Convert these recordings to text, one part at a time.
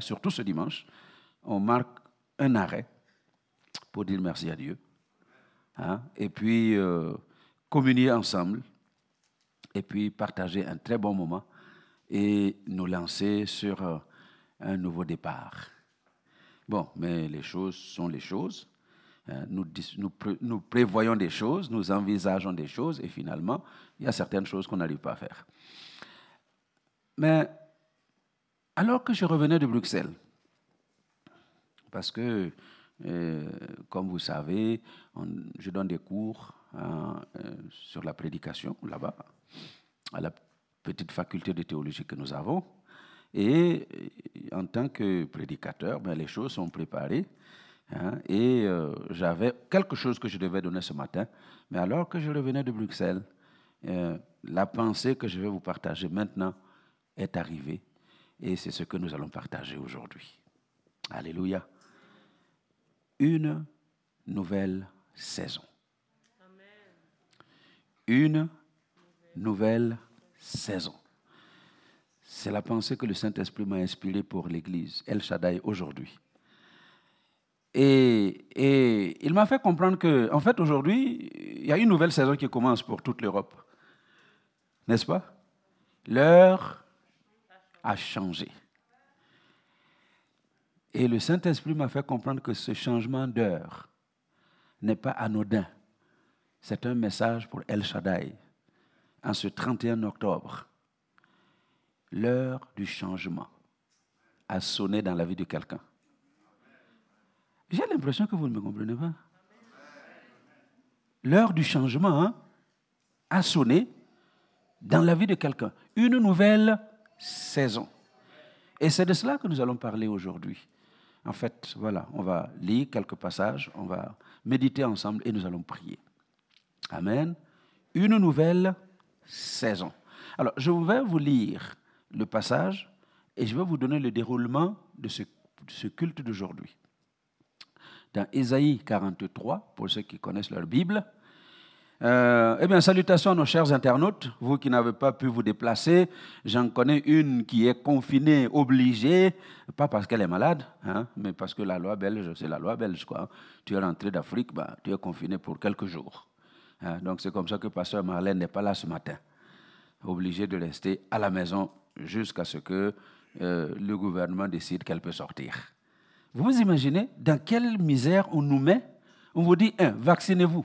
surtout ce dimanche, on marque un arrêt pour dire merci à Dieu. Hein, et puis euh, communier ensemble, et puis partager un très bon moment et nous lancer sur euh, un nouveau départ. Bon, mais les choses sont les choses. Hein, nous, nous, prévoyons des choses, nous envisageons des choses, et finalement, il y a certaines choses qu'on n'arrive pas à faire. Mais alors que je revenais de Bruxelles, parce que, euh, comme vous savez, je donne des cours hein, euh, sur la prédication là-bas, à la petite faculté de théologie que nous avons. Et en tant que prédicateur, ben, les choses sont préparées. Hein, et euh, j'avais quelque chose que je devais donner ce matin. Mais alors que je revenais de Bruxelles, euh, la pensée que je vais vous partager maintenant est arrivée. Et c'est ce que nous allons partager aujourd'hui. Alléluia. Une nouvelle saison. Une nouvelle saison. C'est la pensée que le Saint-Esprit m'a inspirée pour l'Église, El Shaddai, aujourd'hui. Et, et, il m'a fait comprendre que, en fait, aujourd'hui, il y a une nouvelle saison qui commence pour toute l'Europe. N'est-ce pas? L'heure a changé. Et le Saint-Esprit m'a fait comprendre que ce changement d'heure n'est pas anodin. C'est un message pour El Shaddai, en ce 31 octobre, l'heure du changement a sonné dans la vie de quelqu'un. J'ai l'impression que vous ne me comprenez pas. L'heure du changement hein, a sonné dans la vie de quelqu'un. Une nouvelle saison. Et c'est de cela que nous allons parler aujourd'hui. En fait, voilà, on va lire quelques passages, on va méditer ensemble et nous allons prier. Amen. Une nouvelle saison. Alors, je vais vous lire le passage et je vais vous donner le déroulement de ce, culte d'aujourd'hui. Dans Ésaïe 43, pour ceux qui connaissent leur Bible, euh, eh bien, salutations à nos chers internautes, vous qui n'avez pas pu vous déplacer. J'en connais une qui est confinée, obligée, pas parce qu'elle est malade, hein, mais parce que la loi belge, c'est la loi belge. Quoi. Tu es rentré d'Afrique, bah, tu es confiné pour quelques jours. Hein. donc c'est comme ça que Pasteur Marlène n'est pas là ce matin obligée de rester à la maison jusqu'à ce que euh, le gouvernement décide qu'elle peut sortir. Vous vous imaginez dans quelle misère on nous met? On vous dit, un, vaccinez-vous.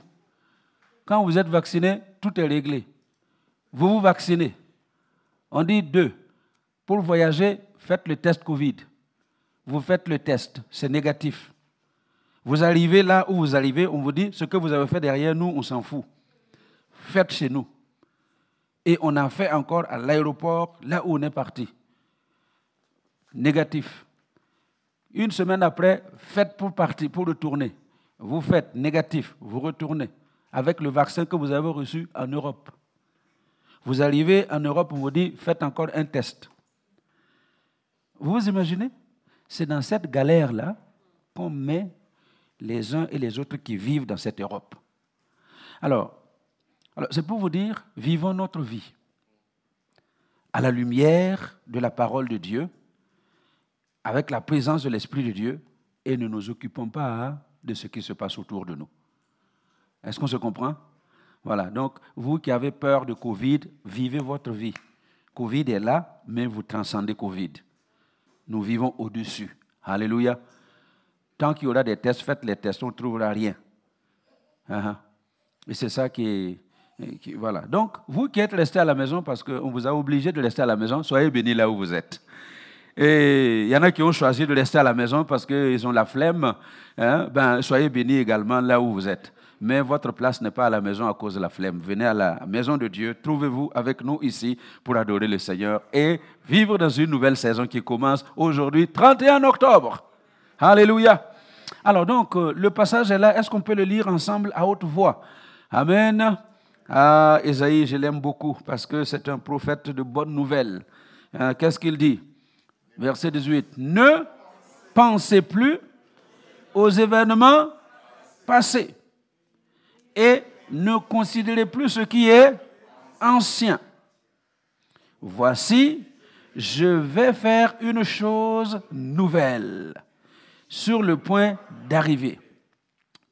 Quand vous êtes vacciné, tout est réglé. Vous vous vaccinez. On dit, deux, pour voyager, faites le test Covid. Vous faites le test, c'est négatif. Vous arrivez là où vous arrivez, on vous dit, ce que vous avez fait derrière nous, on s'en fout. Faites chez nous. Et on a fait encore à l'aéroport, là où on est parti. Négatif. Une semaine après, faites pour partir, pour retourner. Vous faites négatif, vous retournez avec le vaccin que vous avez reçu en Europe. Vous arrivez en Europe, on vous dit, faites encore un test. Vous vous imaginez? C'est dans cette galère-là qu'on met les uns et les autres qui vivent dans cette Europe. Alors, alors, c'est pour vous dire, vivons notre vie à la lumière de la parole de Dieu, avec la présence de l'Esprit de Dieu, et ne nous occupons pas de ce qui se passe autour de nous. Est-ce qu'on se comprend? Voilà, donc vous qui avez peur de Covid, vivez votre vie. Covid est là, mais vous transcendez Covid. Nous vivons au-dessus. Alléluia. Tant qu'il y aura des tests, faites les tests, on ne trouvera rien. Ah. Et c'est ça qui voilà. Donc, vous qui êtes restés à la maison parce qu'on vous a obligé de rester à la maison, soyez bénis là où vous êtes. Et il y en a qui ont choisi de rester à la maison parce qu'ils ont la flemme. Hein, ben, soyez bénis également là où vous êtes. Mais votre place n'est pas à la maison à cause de la flemme. Venez à la maison de Dieu. Trouvez-vous avec nous ici pour adorer le Seigneur et vivre dans une nouvelle saison qui commence aujourd'hui, 31 octobre. Alléluia. Alors donc, euh, le passage est là. Est-ce qu'on peut le lire ensemble à haute voix? Amen. Ah, Esaïe, je l'aime beaucoup parce que c'est un prophète de bonnes nouvelles. Euh, qu'est-ce qu'il dit? Verset 18. Ne pensez plus aux événements passés et ne considérez plus ce qui est ancien. Voici, je vais faire une chose nouvelle sur le point d'arriver.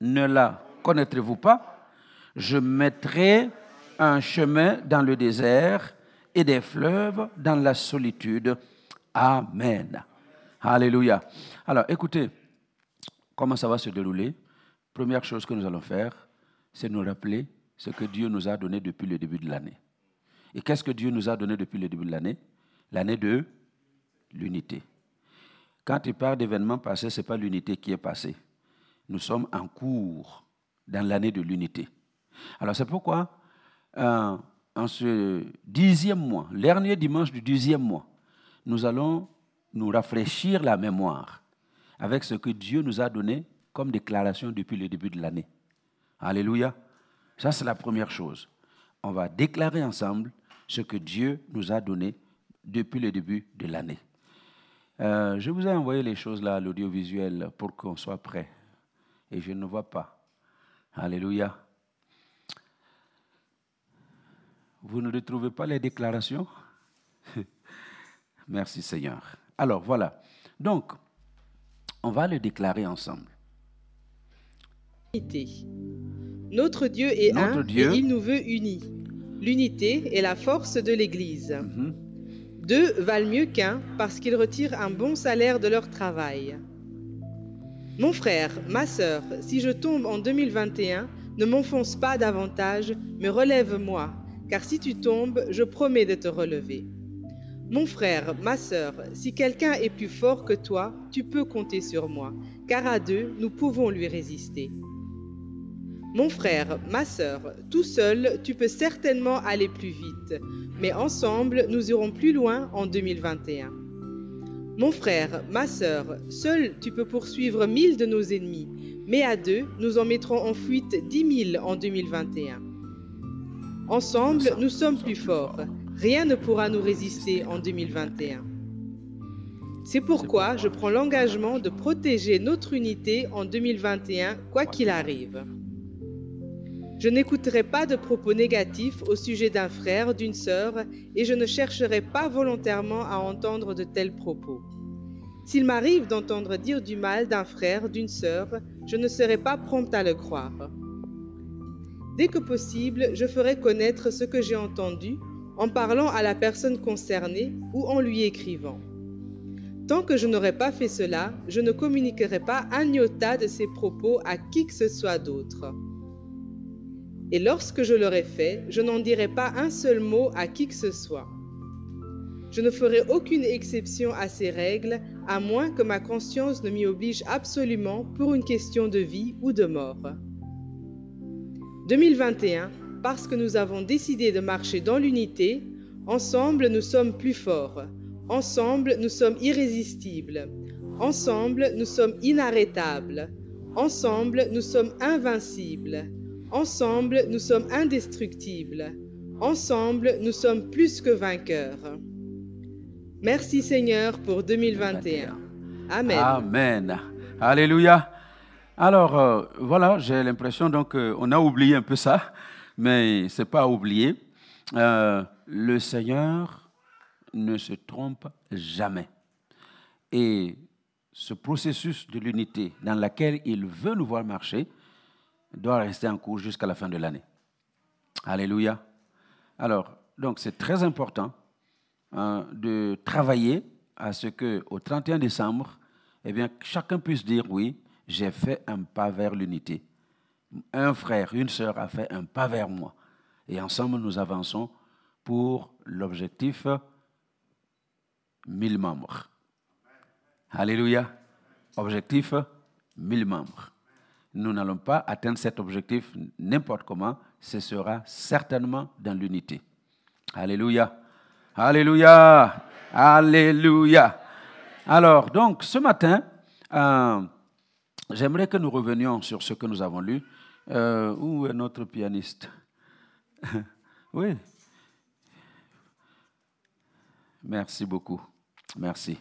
Ne la connaîtrez-vous pas? Je mettrai un chemin dans le désert et des fleuves dans la solitude. Amen. Alléluia. Alors écoutez, comment ça va se dérouler? Première chose que nous allons faire, c'est nous rappeler ce que Dieu nous a donné depuis le début de l'année. Et qu'est-ce que Dieu nous a donné depuis le début de l'année? L'année de l'unité. Quand il parle d'événements passés, ce n'est pas l'unité qui est passée. Nous sommes en cours dans l'année de l'unité. Alors c'est pourquoi, euh, en ce dixième mois, dernier dimanche du dixième mois, nous allons nous rafraîchir la mémoire avec ce que Dieu nous a donné comme déclaration depuis le début de l'année. Alléluia. Ça, c'est la première chose. On va déclarer ensemble ce que Dieu nous a donné depuis le début de l'année. Euh, je vous ai envoyé les choses là, l'audiovisuel, pour qu'on soit prêt. Et je ne vois pas. Alléluia. Vous ne retrouvez pas les déclarations? Merci Seigneur. Alors voilà. Donc, on va le déclarer ensemble. Notre Dieu est un et il nous veut unis. L'unité est la force de l'Église. Mhm. Deux valent mieux qu'un parce qu'ils retirent un bon salaire de leur travail. Mon frère, ma sœur, si je tombe en 2021, ne m'enfonce pas davantage, mais relève-moi, car si tu tombes, je promets de te relever. Mon frère, ma sœur, si quelqu'un est plus fort que toi, tu peux compter sur moi, car à deux, nous pouvons lui résister. Mon frère, ma sœur, tout seul, tu peux certainement aller plus vite, mais ensemble, nous irons plus loin en 2021. Mon frère, ma sœur, seul, tu peux poursuivre mille de nos ennemis, mais à deux, nous en mettrons en fuite dix mille en 2021. Ensemble, nous sommes plus forts. Rien ne pourra nous résister en 2021. C'est pourquoi je prends l'engagement de protéger notre unité en 2021, quoi qu'il arrive. Je n'écouterai pas de propos négatifs au sujet d'un frère, d'une sœur, et je ne chercherai pas volontairement à entendre de tels propos. S'il m'arrive d'entendre dire du mal d'un frère, d'une sœur, je ne serai pas prompte à le croire. Dès que possible, je ferai connaître ce que j'ai entendu en parlant à la personne concernée ou en lui écrivant. Tant que je n'aurai pas fait cela, je ne communiquerai pas un iota de ces propos à qui que ce soit d'autre. Et lorsque je l'aurai fait, je n'en dirai pas un seul mot à qui que ce soit. Je ne ferai aucune exception à ces règles, à moins que ma conscience ne m'y oblige absolument pour une question de vie ou de mort. 2021, parce que nous avons décidé de marcher dans l'unité, ensemble nous sommes plus forts, ensemble nous sommes irrésistibles, ensemble nous sommes inarrêtables, ensemble nous sommes invincibles, ensemble nous sommes indestructibles, ensemble nous sommes plus que vainqueurs. Merci Seigneur pour 2021. Amen. Amen. Alléluia. Alors euh, voilà, j'ai l'impression donc qu'on a oublié un peu ça mais ce n'est pas à oublier. Euh, le Seigneur ne se trompe jamais. Et ce processus de l'unité dans lequel il veut nous voir marcher doit rester en cours jusqu'à la fin de l'année. Alléluia. Alors, donc c'est très important hein, de travailler à ce que au 31 décembre, eh bien, chacun puisse dire oui, j'ai fait un pas vers l'unité un frère, une sœur a fait un pas vers moi. Et ensemble, nous avançons pour l'objectif 1000 membres. Alléluia. Objectif 1000 membres. Nous n'allons pas atteindre cet objectif n'importe comment, ce sera certainement dans l'unité. Alléluia. Alléluia. Alléluia. Alors, donc, ce matin, euh, j'aimerais que nous revenions sur ce que nous avons lu euh, où est notre pianiste? Oui. Merci beaucoup. Merci.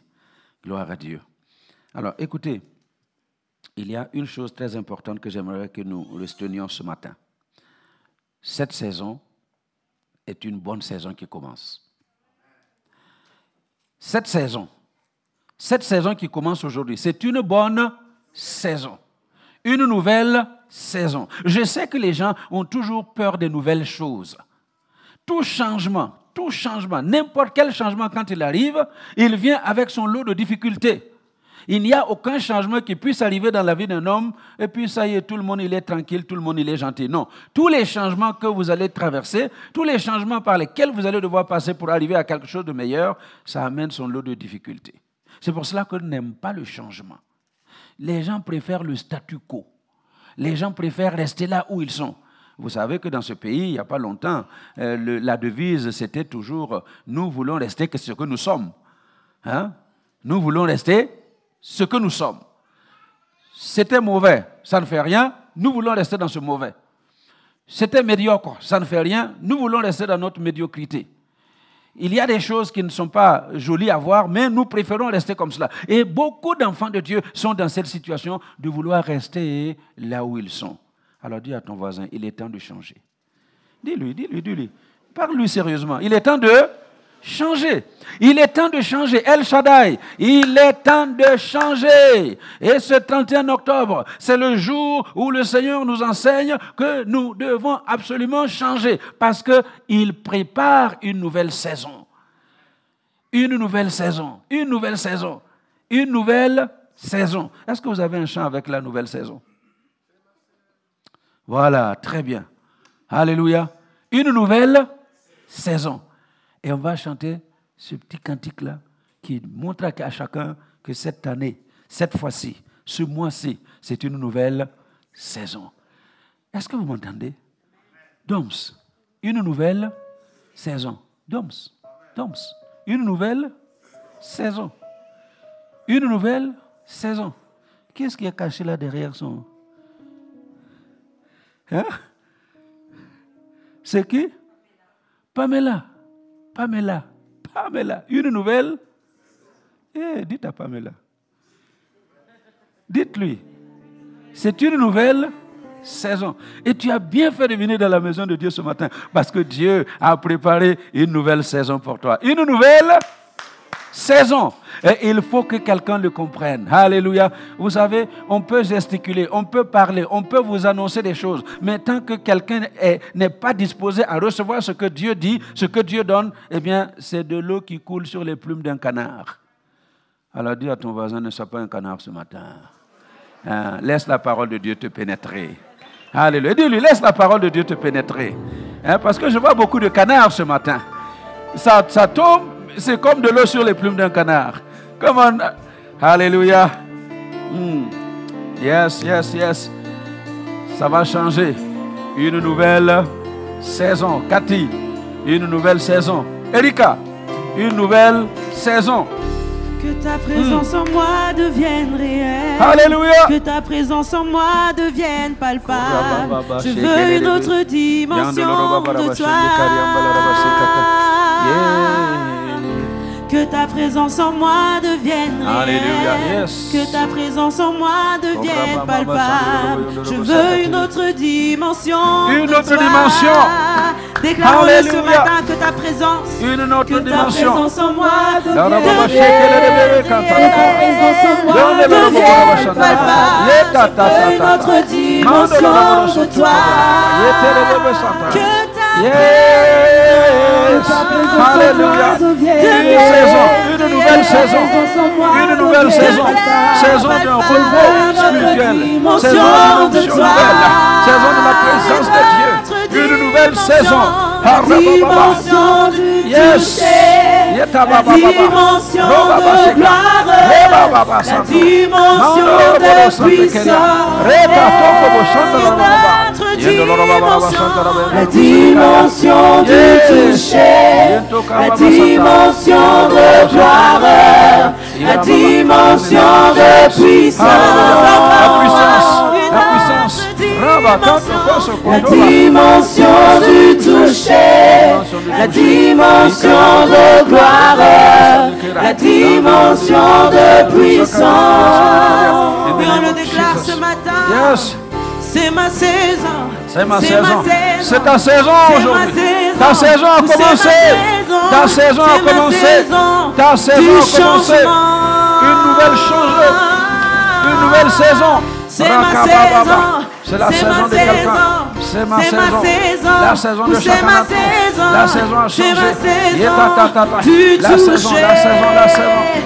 Gloire à Dieu. Alors, écoutez, il y a une chose très importante que j'aimerais que nous retenions ce matin. Cette saison est une bonne saison qui commence. cette saison, cette saison qui commence aujourd'hui, c'est une bonne saison. Une nouvelle saison. Je sais que les gens ont toujours peur des nouvelles choses. Tout changement, tout changement, n'importe quel changement quand il arrive, il vient avec son lot de difficultés. Il n'y a aucun changement qui puisse arriver dans la vie d'un homme et puis ça y est, tout le monde est tranquille, tout le monde est gentil. Non, tous les changements que vous allez traverser, tous les changements par lesquels vous allez devoir passer pour arriver à quelque chose de meilleur, ça amène son lot de difficultés. C'est pour cela je n'aime pas le changement. Les gens préfèrent le statu quo. Les gens préfèrent rester là où ils sont. Vous savez que dans ce pays, il n'y a pas longtemps, euh, la devise, c'était toujours nous voulons rester que ce que nous sommes. Hein? Nous voulons rester ce que nous sommes. C'était mauvais, ça ne fait rien, nous voulons rester dans ce mauvais. C'était médiocre, ça ne fait rien, nous voulons rester dans notre médiocrité. Il y a des choses qui ne sont pas jolies à voir, mais nous préférons rester comme cela. Et beaucoup d'enfants de Dieu sont dans cette situation de vouloir rester là où ils sont. Alors dis à ton voisin, il est temps de changer. Dis-lui, dis-lui, dis-lui. Parle-lui sérieusement. Il est temps de changer. Il est temps de changer. El Shaddai, il est temps de changer. Et ce 31 octobre, c'est le jour où le Seigneur nous enseigne que nous devons absolument changer parce qu'il prépare une nouvelle saison. Une nouvelle saison. Une nouvelle saison. Une nouvelle saison. Est-ce que vous avez un chant avec la nouvelle saison? Voilà, très bien. Alléluia. Une nouvelle saison. Et on va chanter ce petit cantique-là qui montre à chacun que cette année, cette fois-ci, ce mois-ci, c'est une nouvelle saison. Est-ce que vous m'entendez? Doms, une nouvelle saison. Doms, Doms, une nouvelle saison. Une nouvelle saison. Qu'est-ce qui est caché là derrière son... Hein? C'est qui? Pamela. Pamela, Pamela, une nouvelle? Eh, dites à Pamela. Dites-lui, c'est une nouvelle saison. Et tu as bien fait de venir dans la maison de Dieu ce matin parce que Dieu a préparé une nouvelle saison pour toi. Une nouvelle saison. Et il faut que quelqu'un le comprenne. Alléluia. Vous savez, on peut gesticuler, on peut parler, on peut vous annoncer des choses. Mais tant que quelqu'un n'est pas disposé à recevoir ce que Dieu dit, ce que Dieu donne, eh bien, c'est de l'eau qui coule sur les plumes d'un canard. Alors dis à ton voisin, ne sois pas un canard ce matin. Hein, laisse la parole de Dieu te pénétrer. Alléluia. Dis-lui, laisse la parole de Dieu te pénétrer. Hein, parce que je vois beaucoup de canards ce matin. Ça, ça tombe, c'est comme de l'eau sur les plumes d'un canard. Come on. Alléluia. Hmm. Yes, yes, yes. Ça va changer. Une nouvelle saison. Cathy, une nouvelle saison. Erika, une nouvelle saison. Que ta présence en moi devienne réelle. Alléluia. Que ta présence en moi devienne palpable. Je veux une autre dimension de toi. Que ta présence en moi devienne réelle. Que ta présence en moi devienne palpable. Je veux une autre dimension. Une autre dimension. déclare ce matin que ta présence. Une autre que ta présence en moi devienne réelle. Que ta présence en moi devienne palpable. Je veux une autre dimension de toi. Que Yes. Alléluia. Une saison, une nouvelle saison, une nouvelle saison, saison d'un renouveau spirituel, saison de nouvelle, saison de la présence de Dieu, une nouvelle saison. Du yes. La dimension de gloire, la dimension de puissance, la dimension du toucher, la dimension de gloire, la dimension de puissance, la puissance, la puissance, la dimension du toucher, la dimension de gloire, la dimension de puissance. Et on le déclare ce matin. C'est ma saison. C'est ma saison. C'est ta saison aujourd'hui. Ta saison a commencé. Ta saison a commencé. Ta saison a commencé. Une nouvelle changée. Une nouvelle saison. C'est ma saison. C'est la saison de quelqu'un. C'est ma saison. La saison de chacun d'entre nous. La saison a changé. La saison, la saison, la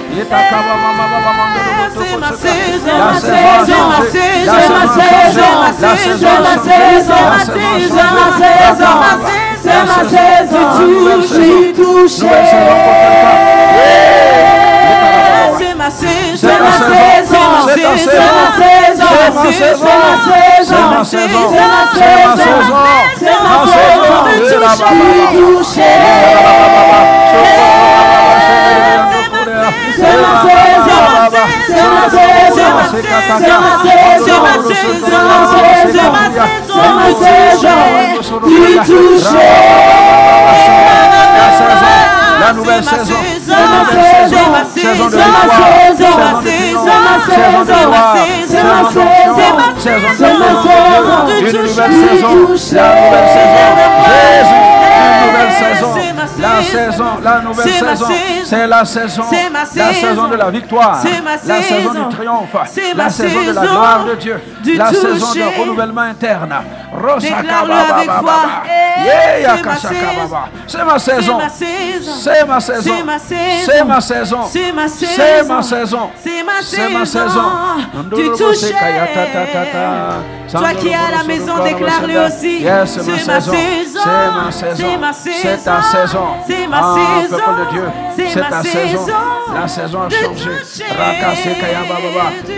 saison. C'est ma saison. La saison a changé. La saison a changé. La saison a changé. C'est ma saison. Touché, touché. C'est ma saison. C'est ma saison. C'est ma saison. C'est ma saison. C'est ma saison. C'est ma saison. C'est ma saison de toucher. C'est ma saison. C'est ma saison. C'est ma saison. C'est ma saison. La nouvelle saison. La nouvelle saison. De victoire. Saison Une nouvelle saison. La nouvelle saison. La saison, la nouvelle saison, c'est la saison, la saison de la victoire, la saison du triomphe, la saison de la gloire de Dieu, la saison de renouvellement interne. C'est ma saison, c'est ma saison, c'est ma saison, c'est ma saison, c'est ma saison. Tu touches. Toi qui es à la maison, déclare-le aussi. C'est ma saison, c'est ma saison, c'est ta saison. C'est ma saison. c'est ta saison. La saison a changé.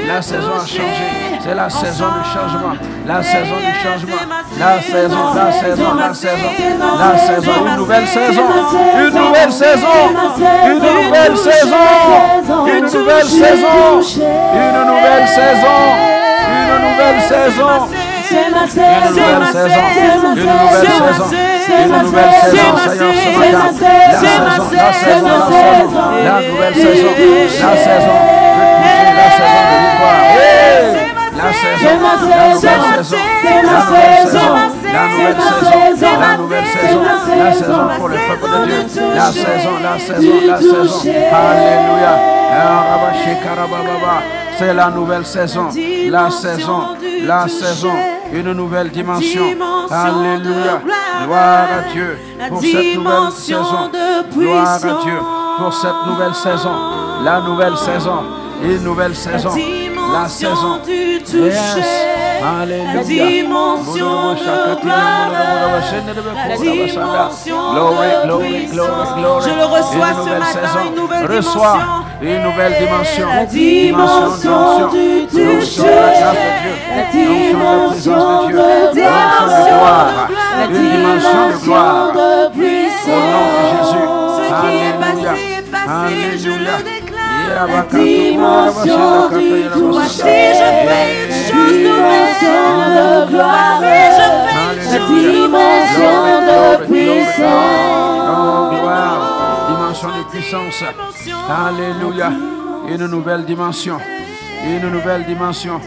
La saison a changé. C'est la saison du changement. La saison du changement. La saison, la saison, la saison. La saison, une nouvelle saison. Une nouvelle saison. Une nouvelle saison. Une nouvelle saison. Une nouvelle saison. Une nouvelle saison. Saison. Une nouvelle saison. Une nouvelle saison. Une nouvelle saison, Seigneur, ce matin. La saison, la saison, la nouvelle saison, la saison la saison de victoire. La saison, la saison, la saison, la nouvelle saison, la nouvelle saison, la saison pour le peuple de Dieu. La saison, la saison, la saison. Alléluia. C'est la nouvelle saison, la saison, la saison. Une nouvelle dimension. Alléluia. Gloire. À Dieu pour cette nouvelle saison. Gloire à Dieu pour cette nouvelle saison. La nouvelle saison. Une nouvelle saison. La saison. Yes. Alléluia. La dimension Glory, glory, glory, glory. Je le reçois ce matin, une nouvelle dimension. Une nouvelle dimension. La dimension du toucher. La dimension de gloire. La dimension de gloire. De. Au nom de Jésus. Ce qui est passé est passé, je le. La dimension du toucher. Si je fais une chose nouvelle de. Si je fais une dimension de puissance. Dimension de puissance. Alléluia. Une nouvelle dimension. Une nouvelle dimension.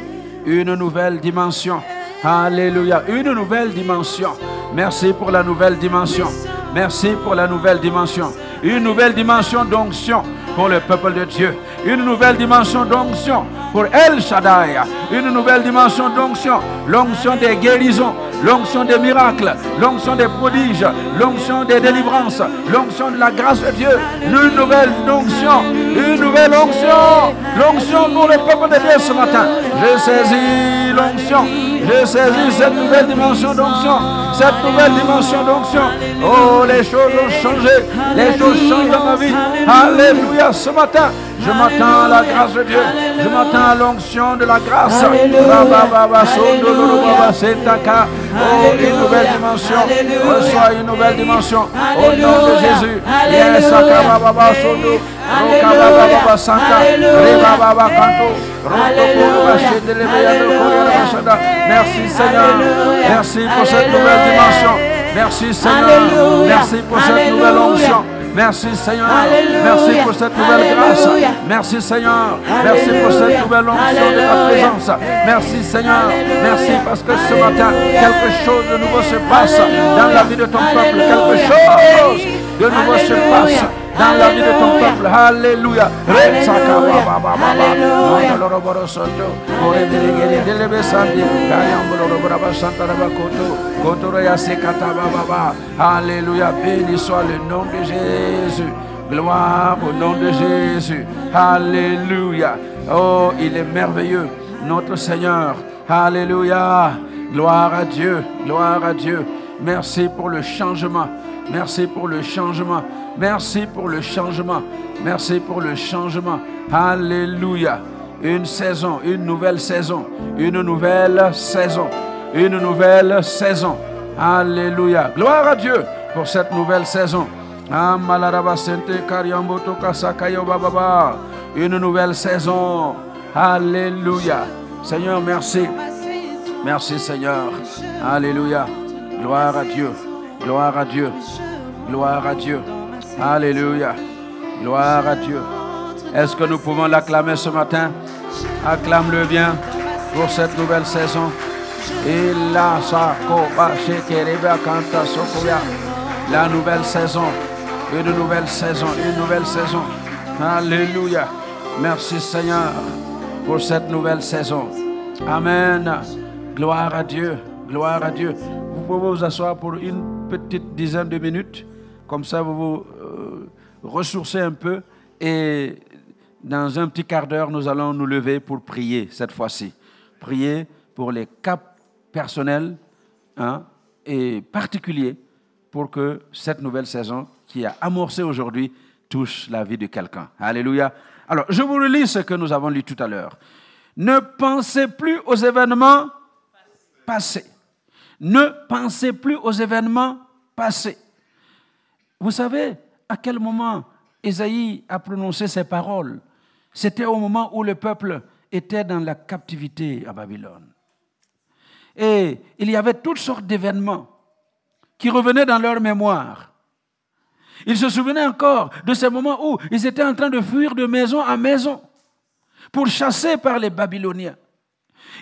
Une nouvelle dimension. Alléluia. Une nouvelle dimension. Merci pour la nouvelle dimension. Merci pour la nouvelle dimension. Une nouvelle dimension d'onction pour le peuple de Dieu. Une nouvelle dimension d'onction pour El Shaddai. Une nouvelle dimension d'onction. L'onction des guérisons. L'onction des miracles. L'onction des prodiges. L'onction des délivrances. L'onction de la grâce de Dieu. Une nouvelle onction. Une nouvelle onction. L'onction pour le peuple de Dieu ce matin. Je saisis l'onction. Je saisis cette nouvelle dimension d'onction. Cette nouvelle dimension d'onction. Oh, les choses ont changé. Les choses changent dans ma vie. Alléluia. Ce matin, je m'attends à la grâce de Dieu. Je m'attends à l'onction de la grâce. Oh, une nouvelle dimension. Reçois une nouvelle dimension. Au nom de Jésus. Yes, Merci Seigneur. Merci pour cette nouvelle dimension. Merci Seigneur. Merci pour cette nouvelle onction. Merci Seigneur. Merci pour cette nouvelle grâce. Merci Seigneur. Merci pour cette nouvelle onction de ta présence. Merci Seigneur. Merci parce que ce matin, quelque chose de nouveau se passe dans la vie de ton peuple. Quelque chose de nouveau se passe dans la vie de ton peuple. Alléluia. Alléluia. Béni soit le nom de Jésus. Gloire au nom de Jésus. Alléluia. Oh, il est merveilleux, notre Seigneur. Alléluia. Gloire à Dieu. Gloire à Dieu. Merci pour le changement. Merci pour le changement. Merci pour le changement. Merci pour le changement. Alléluia. Une saison, une nouvelle saison, une nouvelle saison, une nouvelle saison. Alléluia. Gloire à Dieu pour cette nouvelle saison. Une nouvelle saison. Alléluia. Seigneur, merci. Merci Seigneur. Alléluia. Gloire à Dieu. Gloire à Dieu. Gloire à Dieu. Alléluia. Gloire à Dieu. Est-ce que nous pouvons l'acclamer ce matin? Acclame-le bien pour cette nouvelle saison. La nouvelle saison. Une nouvelle saison. Une nouvelle saison. Alléluia. Merci Seigneur pour cette nouvelle saison. Amen. Gloire à Dieu. Gloire à Dieu. Vous pouvez vous asseoir pour une petite dizaine de minutes. Comme ça, vous vous euh, ressourcez un peu. Et dans un petit quart d'heure, nous allons nous lever pour prier cette fois-ci. Prier pour les caps personnels hein, et particuliers pour que cette nouvelle saison qui a amorcé aujourd'hui touche la vie de quelqu'un. Alléluia. Alors, je vous relis ce que nous avons lu tout à l'heure. Ne pensez plus aux événements passés. Ne pensez plus aux événements passés. Vous savez à quel moment Isaïe a prononcé ces paroles? C'était au moment où le peuple était dans la captivité à Babylone. Et il y avait toutes sortes d'événements qui revenaient dans leur mémoire. Ils se souvenaient encore de ces moments où ils étaient en train de fuir de maison en maison pour chasser par les Babyloniens.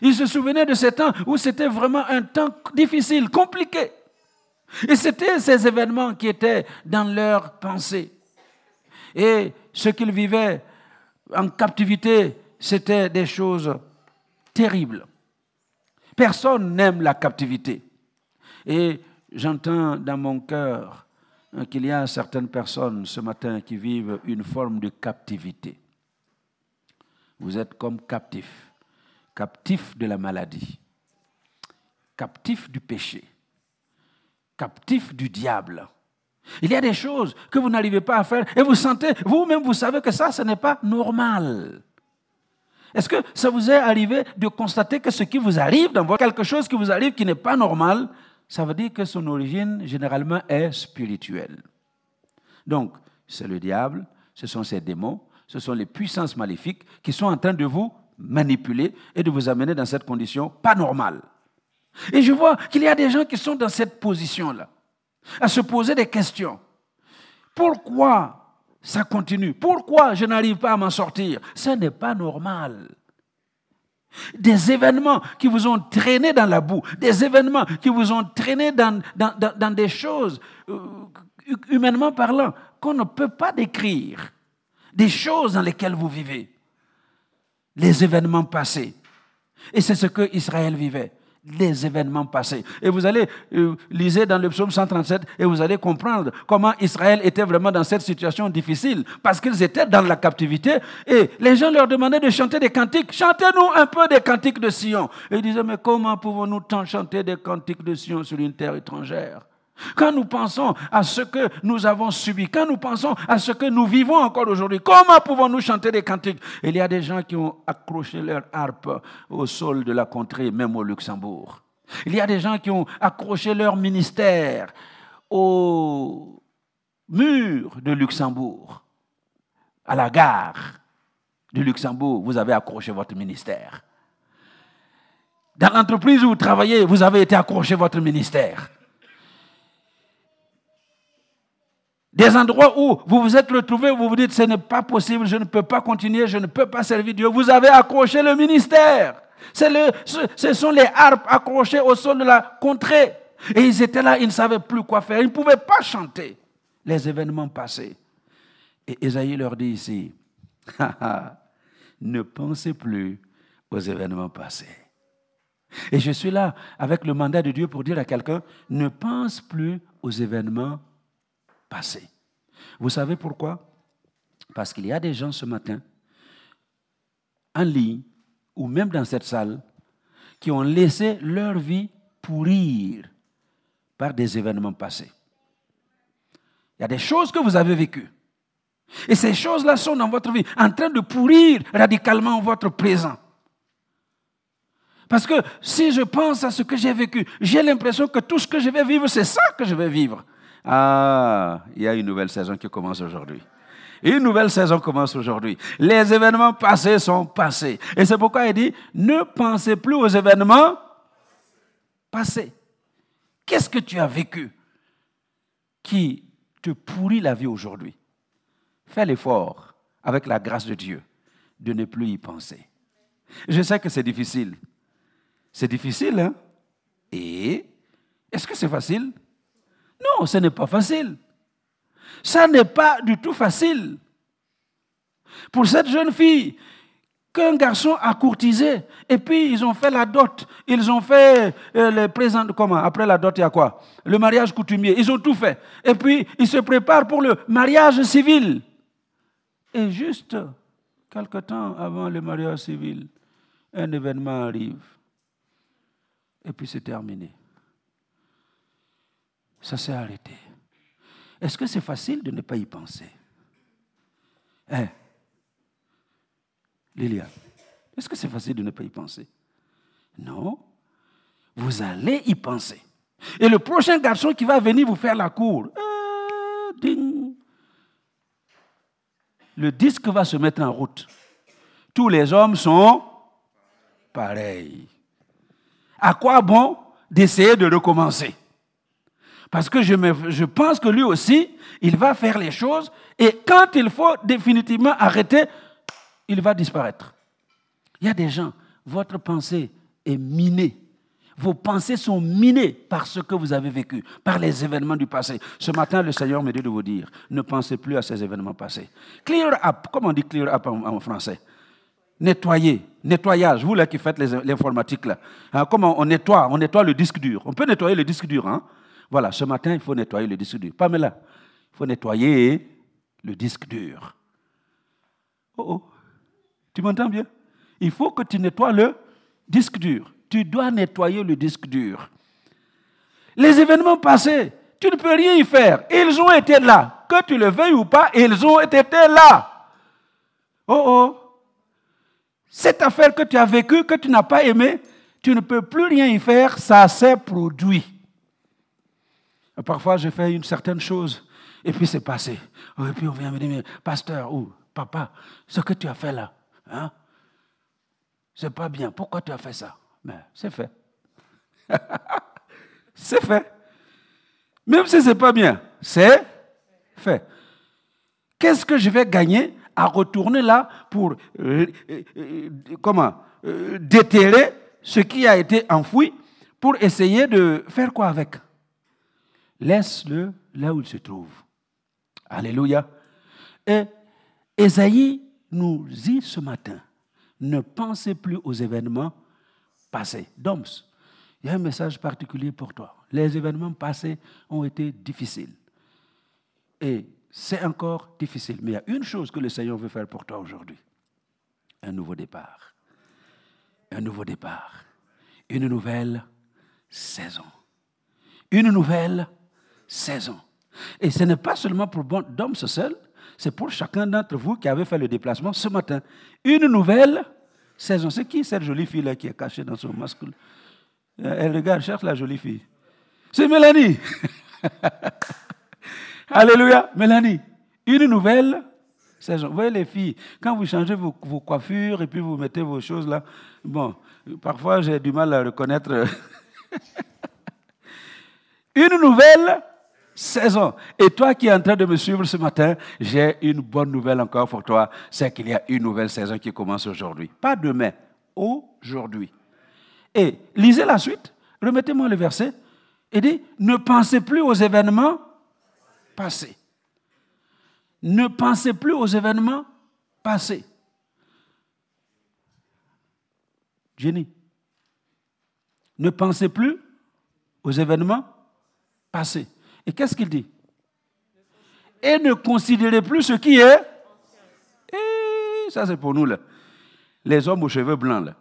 Ils se souvenaient de ces temps où c'était vraiment un temps difficile, compliqué. Et c'était ces événements qui étaient dans leur pensée. Et ce qu'ils vivaient en captivité, c'était des choses terribles. Personne n'aime la captivité. Et j'entends dans mon cœur qu'il y a certaines personnes ce matin qui vivent une forme de captivité. Vous êtes comme captifs, captifs de la maladie, captifs du péché, captifs du diable. Il y a des choses que vous n'arrivez pas à faire et vous sentez, vous-même, vous savez que ça, ce n'est pas normal. Est-ce que ça vous est arrivé de constater que ce qui vous arrive, dans quelque chose qui vous arrive qui n'est pas normal, ça veut dire que son origine, généralement, est spirituelle. Donc, c'est le diable, ce sont ces démons, ce sont les puissances maléfiques qui sont en train de vous manipuler et de vous amener dans cette condition pas normale. Et je vois qu'il y a des gens qui sont dans cette position-là, à se poser des questions. Pourquoi ça continue? Pourquoi je n'arrive pas à m'en sortir? Ce n'est pas normal. Des événements qui vous ont traîné dans la boue, des événements qui vous ont traîné dans, dans, des choses, euh, humainement parlant, qu'on ne peut pas décrire. Des choses dans lesquelles vous vivez. Les événements passés. Et c'est ce que Israël vivait les événements passés. Et vous allez euh, lisez dans le psaume 137 et vous allez comprendre comment Israël était vraiment dans cette situation difficile parce qu'ils étaient dans la captivité et les gens leur demandaient de chanter des cantiques. Chantez-nous un peu des cantiques de Sion. Et ils disaient, mais comment pouvons-nous tant chanter des cantiques de Sion sur une terre étrangère? Quand nous pensons à ce que nous avons subi, quand nous pensons à ce que nous vivons encore aujourd'hui, comment pouvons-nous chanter des cantiques? Il y a des gens qui ont accroché leur harpe au sol de la contrée, même au Luxembourg. Il y a des gens qui ont accroché leur ministère au mur de Luxembourg, à la gare de Luxembourg, vous avez accroché votre ministère. Dans l'entreprise où vous travaillez, vous avez été accroché votre ministère. Des endroits où vous vous êtes retrouvés, où vous vous dites, ce n'est pas possible, je ne peux pas continuer, je ne peux pas servir Dieu. Vous avez accroché le ministère. Ce, sont les harpes accrochées au sol de la contrée. Et ils étaient là, ils ne savaient plus quoi faire. Ils ne pouvaient pas chanter les événements passés. Et Esaïe leur dit ici, ne pensez plus aux événements passés. Et je suis là avec le mandat de Dieu pour dire à quelqu'un, ne pense plus aux événements passés. Vous savez pourquoi? Parce qu'il y a des gens ce matin, en ligne, ou même dans cette salle, qui ont laissé leur vie pourrir par des événements passés. Il y a des choses que vous avez vécues. Et ces choses-là sont dans votre vie en train de pourrir radicalement votre présent. Parce que si je pense à ce que j'ai vécu, j'ai l'impression que tout ce que je vais vivre, c'est ça que je vais vivre. Ah, il y a une nouvelle saison qui commence aujourd'hui. Une nouvelle saison commence aujourd'hui. Les événements passés sont passés. Et c'est pourquoi il dit, ne pensez plus aux événements passés. Qu'est-ce que tu as vécu qui te pourrit la vie aujourd'hui? Fais l'effort, avec la grâce de Dieu, de ne plus y penser. Je sais que c'est difficile. C'est difficile, hein? Et est-ce que c'est facile? Non, ce n'est pas facile. Ça n'est pas du tout facile. Pour cette jeune fille qu'un garçon a courtisé, et puis ils ont fait la dot, ils ont fait euh, les présents, comment Après la dot, il y a quoi? Le mariage coutumier, ils ont tout fait. Et puis ils se préparent pour le mariage civil. Et juste quelque temps avant le mariage civil, un événement arrive. Et puis c'est terminé. Ça s'est arrêté. Est-ce que c'est facile de ne pas y penser? Hein? Liliane, est-ce que c'est facile de ne pas y penser? Non. Vous allez y penser. Et le prochain garçon qui va venir vous faire la cour, euh, le disque va se mettre en route. Tous les hommes sont pareils. À quoi bon d'essayer de recommencer? Parce que je, pense que lui aussi, il va faire les choses et quand il faut définitivement arrêter, il va disparaître. Il y a des gens, votre pensée est minée. Vos pensées sont minées par ce que vous avez vécu, par les événements du passé. Ce matin, le Seigneur me dit de vous dire, ne pensez plus à ces événements passés. Clear up, comment on dit clear up en, français? Nettoyer, nettoyage, vous là qui faites l'informatique là. Hein, comment on nettoie On nettoie le disque dur. On peut nettoyer le disque dur, hein? Voilà, ce matin, il faut nettoyer le disque dur. Pamela, il faut nettoyer le disque dur. Oh oh, tu m'entends bien? Il faut que tu nettoies le disque dur. Tu dois nettoyer le disque dur. Les événements passés, tu ne peux rien y faire. Ils ont été là. Que tu le veuilles ou pas, ils ont été là. Oh oh. Cette affaire que tu as vécue, que tu n'as pas aimée, tu ne peux plus rien y faire, ça s'est produit. Parfois, je fais une certaine chose et puis c'est passé. Oh, et puis on vient me dire, pasteur ou papa, ce que tu as fait là, hein, c'est pas bien. Pourquoi tu as fait ça? Mais c'est fait. c'est fait. Même si c'est pas bien, c'est fait. Qu'est-ce que je vais gagner à retourner là pour euh, euh, euh, comment déterrer ce qui a été enfoui pour essayer de faire quoi avec? Laisse-le là où il se trouve. Alléluia. Et Esaïe nous dit ce matin, ne pensez plus aux événements passés. Doms, il y a un message particulier pour toi. Les événements passés ont été difficiles. Et c'est encore difficile. Mais il y a une chose que le Seigneur veut faire pour toi aujourd'hui. Un nouveau départ. Un nouveau départ. Une nouvelle saison. Une nouvelle saison. Et ce n'est pas seulement pour d'hommes seul, c'est pour chacun d'entre vous qui avez fait le déplacement ce matin. Une nouvelle saison. C'est qui cette jolie fille-là qui est cachée dans son masque? Euh, Elle regarde, cherche la jolie fille. C'est Mélanie. Alléluia, Mélanie. Une nouvelle saison. Vous voyez les filles, quand vous changez vos, vos coiffures et puis vous mettez vos choses là, bon, parfois j'ai du mal à reconnaître. Une nouvelle saison. Et toi qui es en train de me suivre ce matin, j'ai une bonne nouvelle encore pour toi, c'est qu'il y a une nouvelle saison qui commence aujourd'hui. Pas demain, aujourd'hui. Et lisez la suite, remettez-moi le verset, et dit, ne pensez plus aux événements passés. Ne pensez plus aux événements passés. Jenny, ne pensez plus aux événements passés. Et qu'est-ce qu'il dit? Et ne considérez plus ce qui est. Et ça, c'est pour nous, là. les hommes aux cheveux blancs. Là.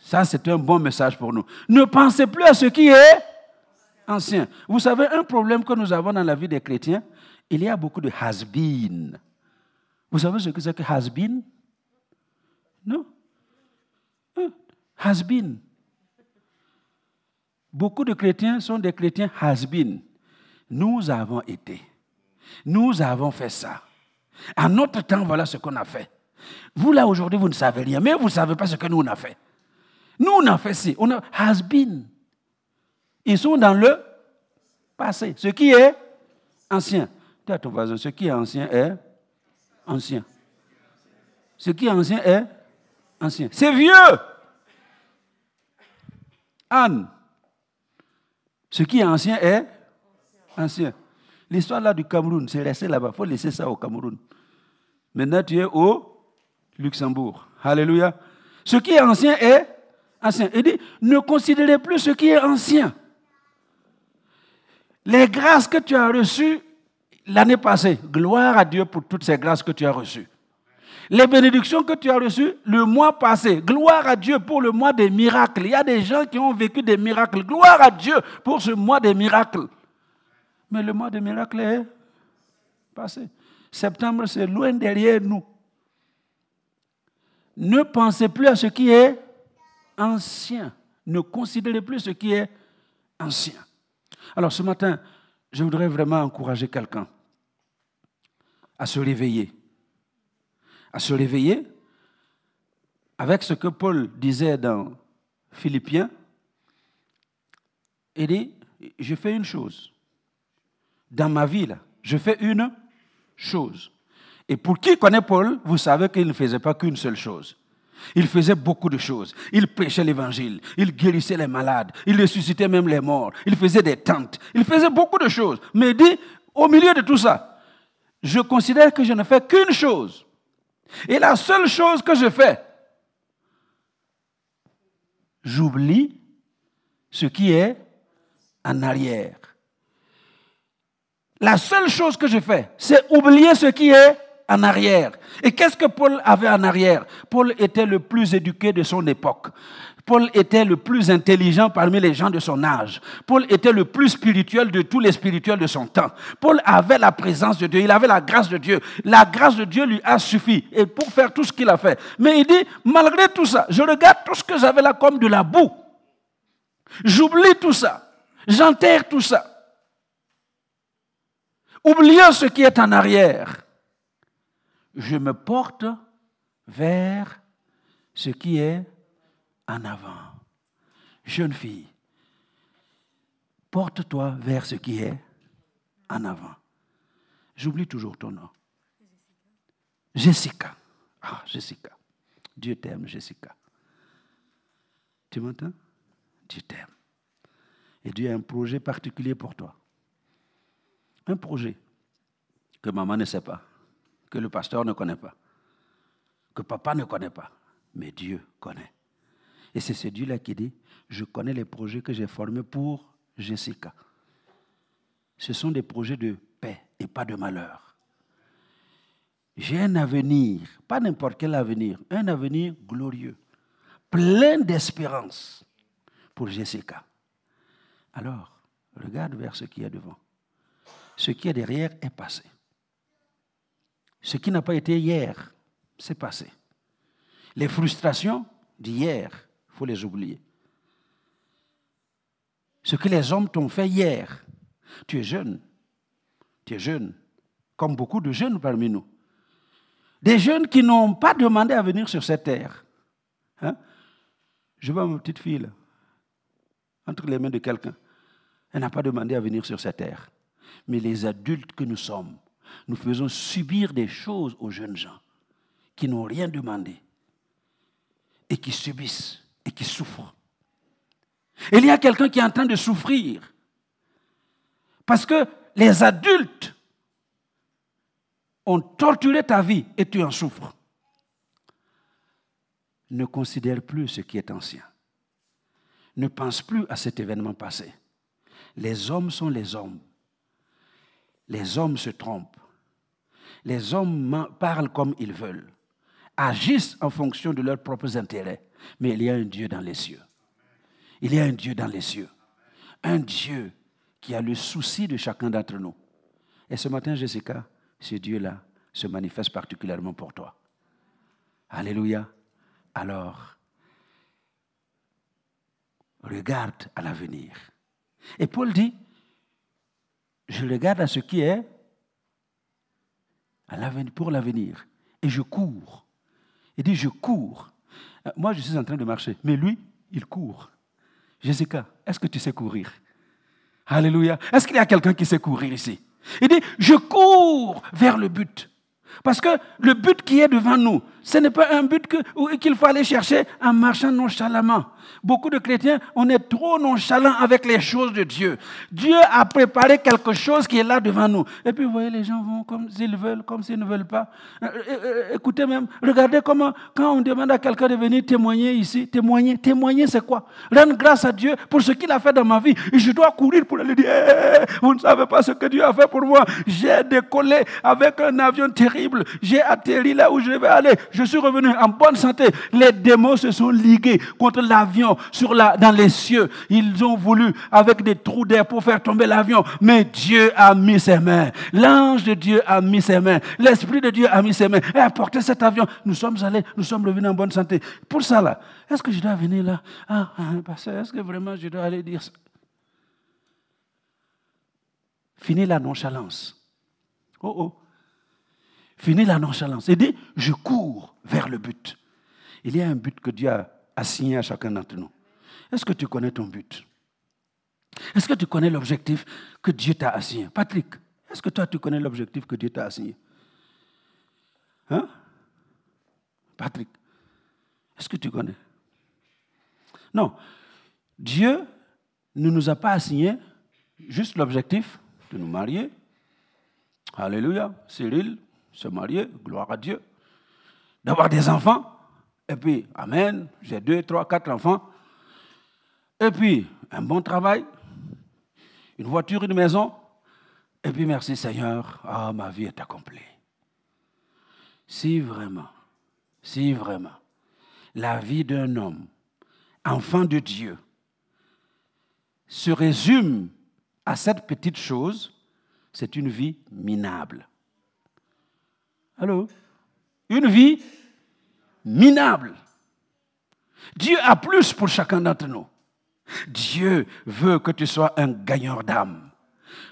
Ça, c'est un bon message pour nous. Ne pensez plus à ce qui est ancien. Vous savez, un problème que nous avons dans la vie des chrétiens, il y a beaucoup de has-been. Vous savez ce que c'est que has-been Non? Hein? Has-been. Beaucoup de chrétiens sont des chrétiens has-been. Nous avons été. Nous avons fait ça. À notre temps, voilà ce qu'on a fait. Vous, là, aujourd'hui, vous ne savez rien, mais vous ne savez pas ce que nous, on a fait. Nous, on a fait ci. On a has been. Ils sont dans le passé. Ce qui est ancien. Dis à ton voisin, ce qui est ancien est ancien. Ce qui est ancien est ancien. C'est vieux. Anne. Ce qui est ancien est ancien. L'histoire du Cameroun, c'est resté là-bas. Il faut laisser ça au Cameroun. Maintenant, tu es au Luxembourg. Alléluia. Ce qui est ancien est ancien. Il dit, ne considérez plus ce qui est ancien. Les grâces que tu as reçues l'année passée, gloire à Dieu pour toutes ces grâces que tu as reçues. Les bénédictions que tu as reçues le mois passé, gloire à Dieu pour le mois des miracles. Il y a des gens qui ont vécu des miracles. Gloire à Dieu pour ce mois des miracles. Mais le mois des miracles est passé. Septembre, c'est loin derrière nous. Ne pensez plus à ce qui est ancien. Ne considérez plus ce qui est ancien. Alors ce matin, je voudrais vraiment encourager quelqu'un à se réveiller. À se réveiller avec ce que Paul disait dans Philippiens. Il dit, je fais une chose. Dans ma vie, là, je fais une chose. Et pour qui connaît Paul, vous savez qu'il ne faisait pas qu'une seule chose. Il faisait beaucoup de choses. Il prêchait l'évangile. Il guérissait les malades. Il ressuscitait même les morts. Il faisait des tentes. Il faisait beaucoup de choses. Mais il dit, au milieu de tout ça, je considère que je ne fais qu'une chose. Et la seule chose que je fais, j'oublie ce qui est en arrière. La seule chose que je fais, c'est oublier ce qui est en arrière. Et qu'est-ce que Paul avait en arrière? Paul était le plus éduqué de son époque. Paul était le plus intelligent parmi les gens de son âge. Paul était le plus spirituel de tous les spirituels de son temps. Paul avait la présence de Dieu, il avait la grâce de Dieu. La grâce de Dieu lui a suffi et pour faire tout ce qu'il a fait. Mais il dit, malgré tout ça, je regarde tout ce que j'avais là comme de la boue. J'oublie tout ça. J'enterre tout ça. Oublions ce qui est en arrière je me porte vers ce qui est en avant. Jeune fille, porte-toi vers ce qui est en avant. J'oublie toujours ton nom. Jessica. Ah, Jessica. Dieu t'aime, Jessica. Tu m'entends? Dieu t'aime. Et Dieu a un projet particulier pour toi. Un projet que maman ne sait pas que le pasteur ne connaît pas, que papa ne connaît pas, mais Dieu connaît. Et c'est ce Dieu-là qui dit, je connais les projets que j'ai formés pour Jessica. Ce sont des projets de paix et pas de malheur. J'ai un avenir, pas n'importe quel avenir, un avenir glorieux, plein d'espérance pour Jessica. Alors, regarde vers ce qui est devant. Ce qui est derrière est passé. Ce qui n'a pas été hier, c'est passé. Les frustrations d'hier, faut les oublier. Ce que les hommes t'ont fait hier, tu es jeune. Tu es jeune, comme beaucoup de jeunes parmi nous. Des jeunes qui n'ont pas demandé à venir sur cette terre. Hein? Je vois ma petite fille entre les mains de quelqu'un. Elle n'a pas demandé à venir sur cette terre. Mais les adultes que nous sommes, nous faisons subir des choses aux jeunes gens qui n'ont rien demandé et qui subissent et qui souffrent. il y a quelqu'un qui est en train de souffrir parce que les adultes ont torturé ta vie et tu en souffres. Ne considère plus ce qui est ancien. Ne pense plus à cet événement passé. Les hommes sont les hommes. Les hommes se trompent. Les hommes parlent comme ils veulent, agissent en fonction de leurs propres intérêts. Mais il y a un Dieu dans les cieux. Il y a un Dieu dans les cieux. Un Dieu qui a le souci de chacun d'entre nous. Et ce matin, Jessica, ce Dieu-là se manifeste particulièrement pour toi. Alléluia. Alors, regarde à l'avenir. Et Paul dit, je regarde à ce qui est à pour l'avenir. Et je cours. Il dit, je cours. Euh, moi, je suis en train de marcher, mais lui, il court. Jessica, est-ce que tu sais courir? Alléluia. Est-ce qu'il y a quelqu'un qui sait courir ici? Il dit, je cours vers le but. Parce que le but qui est devant nous, ce n'est pas un but qu'il faut aller chercher en marchant nonchalamment. Beaucoup de chrétiens, on est trop nonchalant avec les choses de Dieu. Dieu a préparé quelque chose qui est là devant nous. Et puis, vous voyez, les gens vont comme s'ils veulent, comme s'ils ne veulent pas. Euh, euh, euh, écoutez même, regardez comment, quand on demande à quelqu'un de venir témoigner ici, témoigner, témoigner c'est quoi? Rendre grâce à Dieu pour ce qu'il a fait dans ma vie. Et je dois courir pour aller dire, eh, vous ne savez pas ce que Dieu a fait pour moi. J'ai décollé avec un avion terrible. J'ai atterri là où je vais aller. Je suis revenu en bonne santé. Les démons se sont ligués contre l'avion sur la, dans les cieux. Ils ont voulu avec des trous d'air pour faire tomber l'avion. Mais Dieu a mis ses mains. L'ange de Dieu a mis ses mains. L'Esprit de Dieu a mis ses mains et a porté cet avion. Nous sommes allés, nous sommes revenus en bonne santé. Pour ça, là, est-ce que je dois venir là? Ah, ah est-ce que vraiment je dois aller dire ça? Fini la nonchalance. Oh oh. Fini la nonchalance. Et dit, je cours vers le but. Il y a un but que Dieu a assigné à chacun d'entre nous. Est-ce que tu connais ton but? Est-ce que tu connais l'objectif que Dieu t'a assigné? Patrick, est-ce que toi tu connais l'objectif que Dieu t'a assigné? Hein? Patrick, est-ce que tu connais? Non. Dieu ne nous a pas assigné juste l'objectif de nous marier. Alléluia. Cyril, se marier, gloire à Dieu, d'avoir des enfants, et puis, Amen, j'ai deux, trois, quatre enfants, et puis un bon travail, une voiture, une maison, et puis merci Seigneur, ah, ma vie est accomplie. Si vraiment, si vraiment, la vie d'un homme, enfant de Dieu, se résume à cette petite chose, c'est une vie minable. Allô? Une vie minable. Dieu a plus pour chacun d'entre nous. Dieu veut que tu sois un gagneur d'âme.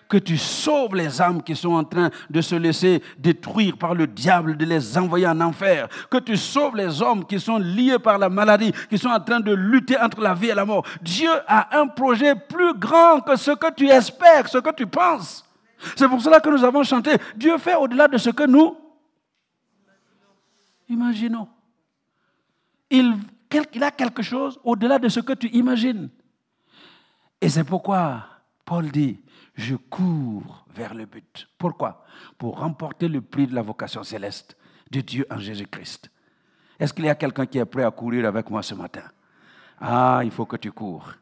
Que tu sauves les âmes qui sont en train de se laisser détruire par le diable, de les envoyer en enfer. Que tu sauves les hommes qui sont liés par la maladie, qui sont en train de lutter entre la vie et la mort. Dieu a un projet plus grand que ce que tu espères, ce que tu penses. C'est pour cela que nous avons chanté. Dieu fait au-delà de ce que nous Imaginons. Il, a quelque chose au-delà de ce que tu imagines. Et c'est pourquoi Paul dit, je cours vers le but. Pourquoi? Pour remporter le prix de la vocation céleste de Dieu en Jésus-Christ. Est-ce qu'il y a quelqu'un qui est prêt à courir avec moi ce matin? Ah, il faut que tu cours.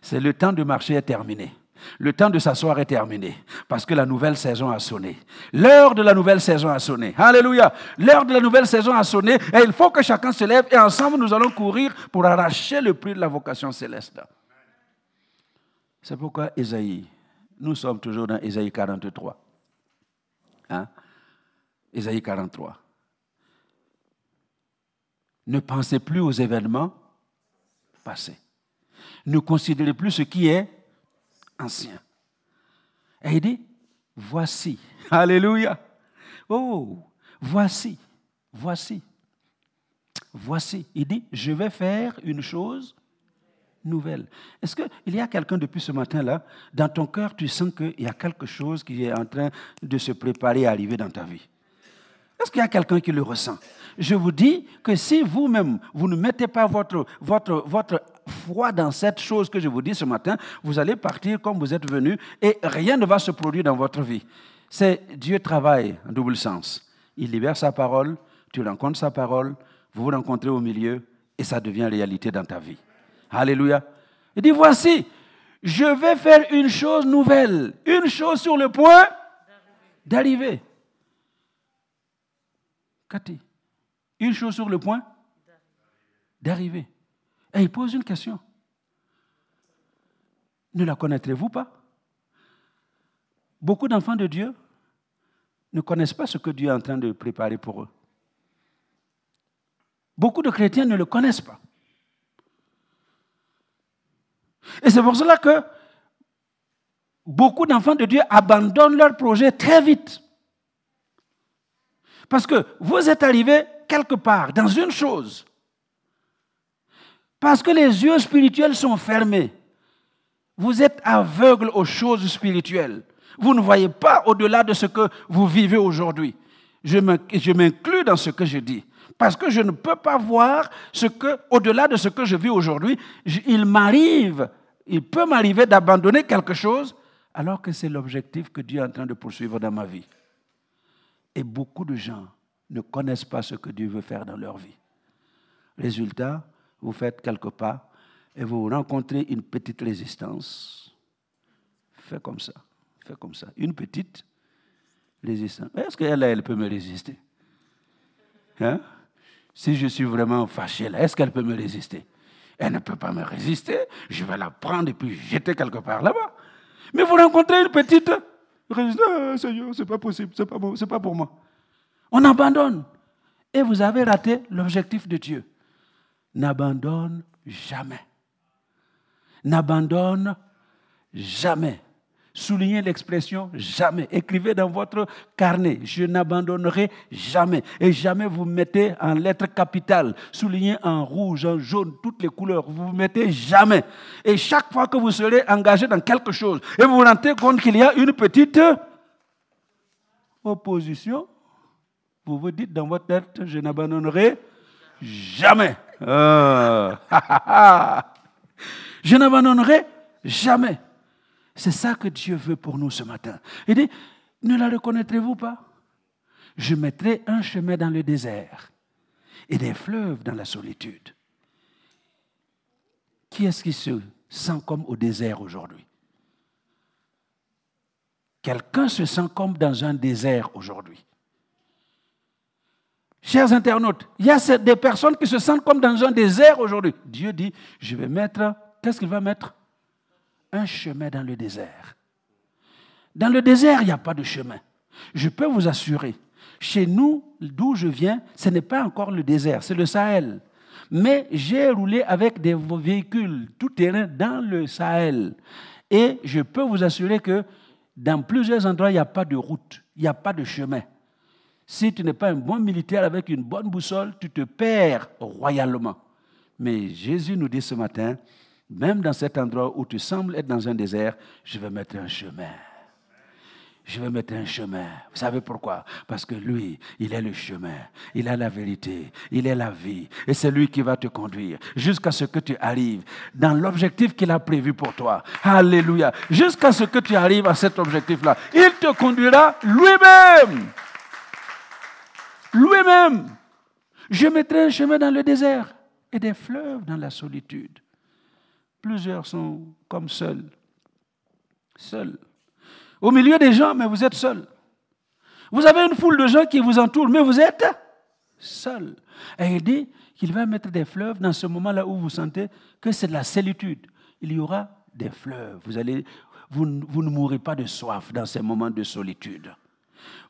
C'est le temps de marcher est terminé. Le temps de s'asseoir est terminé parce que la nouvelle saison a sonné. L'heure de la nouvelle saison a sonné. Alléluia. L'heure de la nouvelle saison a sonné et il faut que chacun se lève et ensemble nous allons courir pour arracher le prix de la vocation céleste. C'est pourquoi Isaïe, nous sommes toujours dans Isaïe 43. Hein? Isaïe 43. Ne pensez plus aux événements passés. Ne considérez plus ce qui est ancien. Et il dit, voici. Alléluia. Oh, voici, voici, voici. Il dit, je vais faire une chose nouvelle. Est-ce qu'il y a quelqu'un depuis ce matin-là, dans ton cœur, tu sens qu'il y a quelque chose qui est en train de se préparer à arriver dans ta vie? Est-ce qu'il y a quelqu'un qui le ressent? Je vous dis que si vous-même, vous ne mettez pas votre, votre, votre foi dans cette chose que je vous dis ce matin, vous allez partir comme vous êtes venu et rien ne va se produire dans votre vie. C'est Dieu travaille en double sens. il libère sa parole, tu rencontres sa parole, vous vous rencontrez au milieu et ça devient réalité dans ta vie. Alléluia. Il dit, voici, je vais faire une chose nouvelle, une chose sur le point d'arriver. Cathy, une chose sur le point d'arriver. Et il pose une question. Ne la connaîtrez-vous pas? Beaucoup d'enfants de Dieu ne connaissent pas ce que Dieu est en train de préparer pour eux. Beaucoup de chrétiens ne le connaissent pas. Et c'est pour cela que beaucoup d'enfants de Dieu abandonnent leur projet très vite. Parce que vous êtes arrivé quelque part, dans une chose. Parce que les yeux spirituels sont fermés. Vous êtes aveugle aux choses spirituelles. Vous ne voyez pas au-delà de ce que vous vivez aujourd'hui. Je m'inclus dans ce que je dis. Parce que je ne peux pas voir ce que, au-delà de ce que je vis aujourd'hui, il m'arrive, il peut m'arriver d'abandonner quelque chose alors que c'est l'objectif que Dieu est en train de poursuivre dans ma vie. Et beaucoup de gens ne connaissent pas ce que Dieu veut faire dans leur vie. Résultat, vous faites quelques pas et vous rencontrez une petite résistance. Fais comme ça comme ça. Une petite résistance. Est-ce qu'elle, elle peut me résister? Hein? Si je suis vraiment fâché, est-ce qu'elle peut me résister? Elle ne peut pas me résister. Je vais la prendre et puis jeter quelque part là-bas. Mais vous rencontrez une petite résistance. Ah, Seigneur, c'est pas possible, c'est pas, pas pour moi. On abandonne. Et vous avez raté l'objectif de Dieu. N'abandonne jamais. N'abandonne jamais. Soulignez l'expression jamais. Écrivez dans votre carnet, je n'abandonnerai jamais. Et jamais vous mettez en lettres capitales, soulignez en rouge, en jaune, toutes les couleurs. Vous mettez jamais. Et chaque fois que vous serez engagé dans quelque chose, et vous vous rendez compte qu'il y a une petite opposition, vous vous dites dans votre tête, je n'abandonnerai jamais. Ah. je n'abandonnerai jamais. C'est ça que Dieu veut pour nous ce matin. Il dit, ne la reconnaîtrez-vous pas? Je mettrai un chemin dans le désert et des fleuves dans la solitude. Qui est-ce qui se sent comme au désert aujourd'hui? Quelqu'un se sent comme dans un désert aujourd'hui. Chers internautes, il y a des personnes qui se sentent comme dans un désert aujourd'hui. Dieu dit, je vais mettre, qu'est-ce qu'il va mettre? Un chemin dans le désert. Dans le désert, il n'y a pas de chemin. Je peux vous assurer, chez nous, d'où je viens, ce n'est pas encore le désert, c'est le Sahel. Mais j'ai roulé avec des véhicules tout-terrain dans le Sahel. Et je peux vous assurer que dans plusieurs endroits, il n'y a pas de route, il n'y a pas de chemin. Si tu n'es pas un bon militaire avec une bonne boussole, tu te perds royalement. Mais Jésus nous dit ce matin, même dans cet endroit où tu sembles être dans un désert, je vais mettre un chemin. Je vais mettre un chemin. Vous savez pourquoi? Parce que lui, il est le chemin, il a la vérité, il est la vie. Et c'est lui qui va te conduire jusqu'à ce que tu arrives dans l'objectif qu'il a prévu pour toi. Alléluia. Jusqu'à ce que tu arrives à cet objectif-là. Il te conduira lui-même. Lui-même. Je mettrai un chemin dans le désert et des fleuves dans la solitude. Plusieurs sont comme seuls. Seuls. Au milieu des gens, mais vous êtes seuls. Vous avez une foule de gens qui vous entourent, mais vous êtes seuls. Et il dit qu'il va mettre des fleuves dans ce moment-là où vous sentez que c'est de la solitude. Il y aura des fleuves. Vous, allez, vous, vous ne mourrez pas de soif dans ces moments de solitude.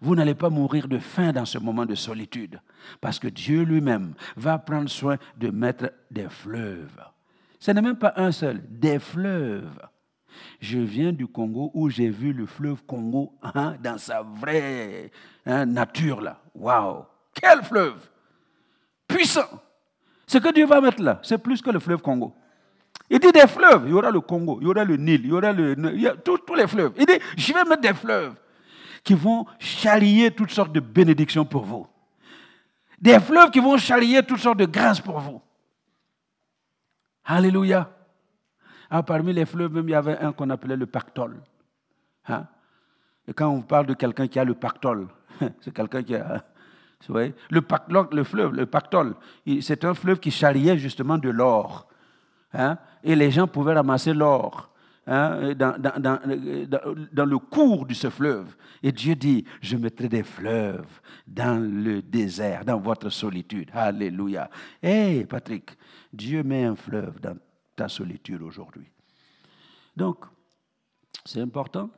Vous n'allez pas mourir de faim dans ce moment de solitude, parce que Dieu lui-même va prendre soin de mettre des fleuves ce n'est même pas un seul, des fleuves. Je viens du Congo où j'ai vu le fleuve Congo hein, dans sa vraie hein, nature là. Waouh, quel fleuve puissant. Ce que Dieu va mettre là, c'est plus que le fleuve Congo. Il dit des fleuves, il y aura le Congo, il y aura le Nil, il y aura le, tous, les fleuves. Il dit, je vais mettre des fleuves qui vont charrier toutes sortes de bénédictions pour vous. Des fleuves qui vont charrier toutes sortes de grâces pour vous. Alléluia. Ah, parmi les fleuves, même, il y avait un qu'on appelait le pactole. Hein? Et quand on parle de quelqu'un qui a le pactole, c'est quelqu'un qui a Vous voyez le, le fleuve, le pactole, c'est un fleuve qui charriait justement de l'or. Hein, et les gens pouvaient ramasser l'or. Hein, dans, dans, dans, le cours de ce fleuve. Et Dieu dit, je mettrai des fleuves dans le désert, dans votre solitude. Alléluia. Hé, Patrick, Dieu met un fleuve dans ta solitude aujourd'hui. Donc, c'est important.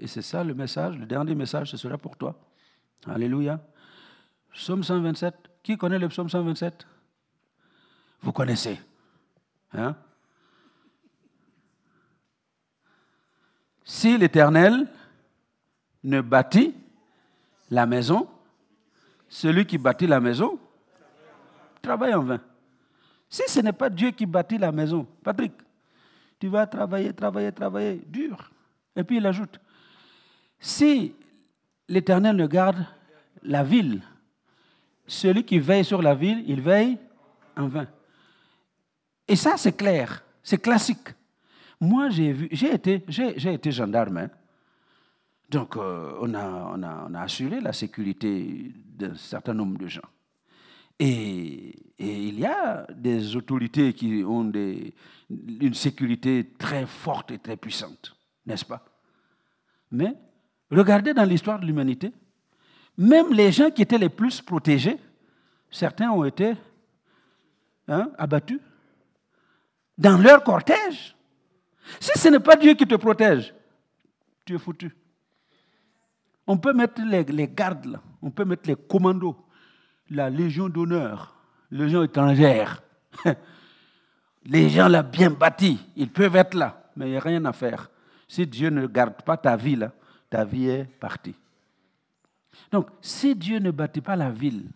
Et c'est ça le message. Le dernier message, ce sera pour toi. Alléluia. Psaume 127. Qui connaît le psaume 127 Vous connaissez. Hein? Si l'Éternel ne bâtit la maison, celui qui bâtit la maison travaille en vain. Si ce n'est pas Dieu qui bâtit la maison, Patrick, tu vas travailler, travailler, travailler, dur. Et puis il ajoute, si l'Éternel ne garde la ville, celui qui veille sur la ville, il veille en vain. Et ça, c'est clair, c'est classique. Moi, j'ai vu, j'ai été, j'ai, été gendarme. Hein. Donc, euh, on, a, assuré la sécurité d'un certain nombre de gens. Et, il y a des autorités qui ont une sécurité très forte et très puissante, n'est-ce pas? Mais regardez dans l'histoire de l'humanité, même les gens qui étaient les plus protégés, certains ont été hein, abattus dans leur cortège. Si ce n'est pas Dieu qui te protège, tu es foutu. On peut mettre les, gardes là, on peut mettre les commandos, la légion d'honneur, légion étrangère. Les gens là bien bâtis, ils peuvent être là, mais il n'y a rien à faire. Si Dieu ne garde pas ta vie là, ta vie est partie. Donc, si Dieu ne bâtit pas la ville,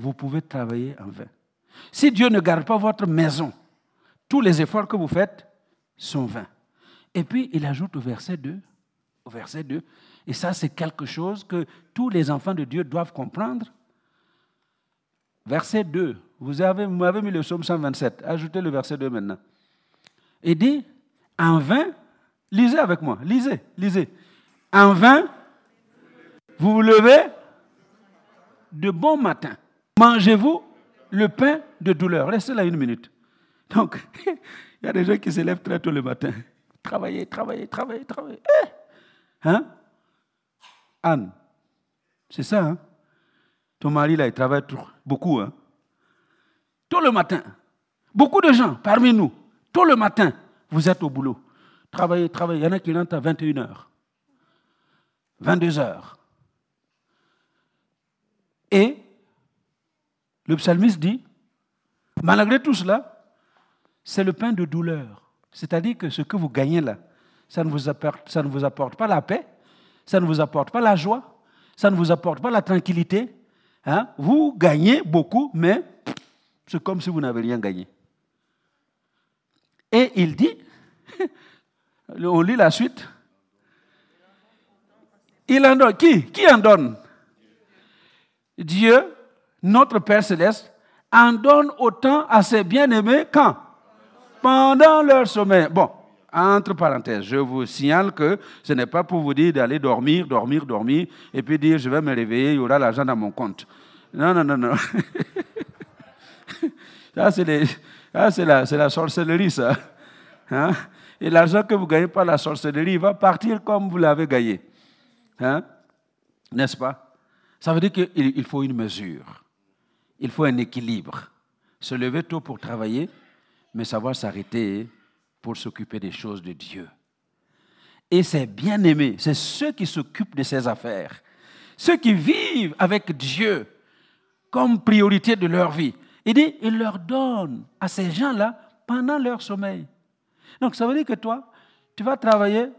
vous pouvez travailler en vain. Si Dieu ne garde pas votre maison, tous les efforts que vous faites, sont vains. Et puis il ajoute au verset 2, au verset 2, et ça c'est quelque chose que tous les enfants de Dieu doivent comprendre. Verset 2, vous avez, m'avez mis le psaume 127, ajoutez le verset 2 maintenant. Il dit, en vain, lisez avec moi, lisez, lisez. En vain, vous vous levez de bon matin. Mangez-vous le pain de douleur. Restez là une minute. Donc, il y a des gens qui se lèvent très tôt le matin. Travailler, travailler, travailler, travailler. Eh! Hein? Anne, c'est ça, hein? Ton mari, là, il travaille beaucoup, hein? Tout le matin. Beaucoup de gens parmi nous, tout le matin, vous êtes au boulot. Travaillez, travaillez. Il y en a qui rentrent à 21h, 22h. Et le psalmiste dit, malgré tout cela, c'est le pain de douleur. C'est-à-dire que ce que vous gagnez là, ça ne, vous apporte, pas la paix, ça ne vous apporte pas la joie, ça ne vous apporte pas la tranquillité. Hein? Vous gagnez beaucoup, mais c'est comme si vous n'avez rien gagné. Et il dit, on lit la suite, il en donne. Qui Qui en donne? Dieu, notre Père céleste, en donne autant à ses bien-aimés quand? Pendant leur sommeil. Bon, entre parenthèses, je vous signale que ce n'est pas pour vous dire d'aller dormir, dormir, dormir, et puis dire je vais me réveiller, il y aura l'argent dans mon compte. Non, non, non, non. ça, c'est la, la, sorcellerie, ça. Hein? Et l'argent que vous gagnez par la sorcellerie va partir comme vous l'avez gagné. Hein? N'est-ce pas? Ça veut dire qu'il faut une mesure. Il faut un équilibre. Se lever tôt pour travailler, mais savoir s'arrêter pour s'occuper des choses de Dieu. Et c'est bien aimé, c'est ceux qui s'occupent de ces affaires, ceux qui vivent avec Dieu comme priorité de leur vie. Il dit, il leur donne à ces gens-là pendant leur sommeil. Donc ça veut dire que toi, tu vas travailler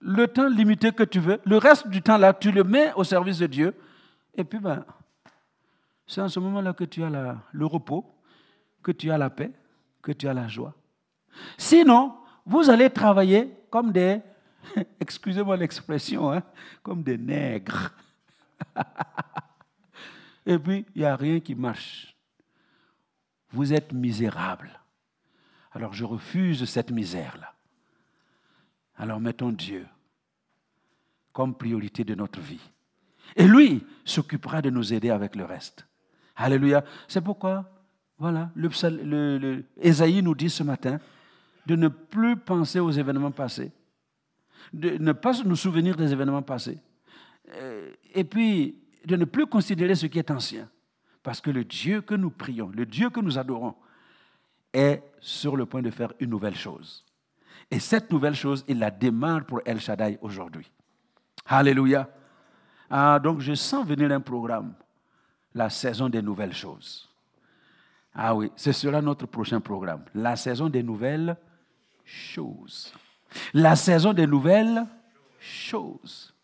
le temps limité que tu veux, le reste du temps là, tu le mets au service de Dieu, et puis ben, c'est en ce moment-là que tu as le repos, que tu as la paix, que tu as la joie. Sinon, vous allez travailler comme des, excusez-moi l'expression, hein, comme des nègres. Et puis, il n'y a rien qui marche. Vous êtes misérable. Alors, je refuse cette misère-là. Alors, mettons Dieu comme priorité de notre vie. Et lui s'occupera de nous aider avec le reste. Alléluia. C'est pourquoi, voilà, le, nous dit ce matin de ne plus penser aux événements passés, de ne pas nous souvenir des événements passés, euh, et puis de ne plus considérer ce qui est ancien. Parce que le Dieu que nous prions, le Dieu que nous adorons, est sur le point de faire une nouvelle chose. Et cette nouvelle chose, il la démarre pour El Shaddai aujourd'hui. Alléluia. Ah, donc je sens venir un programme, la saison des nouvelles choses. Ah oui, ce sera notre prochain programme, la saison des nouvelles choses. La saison des nouvelles choses.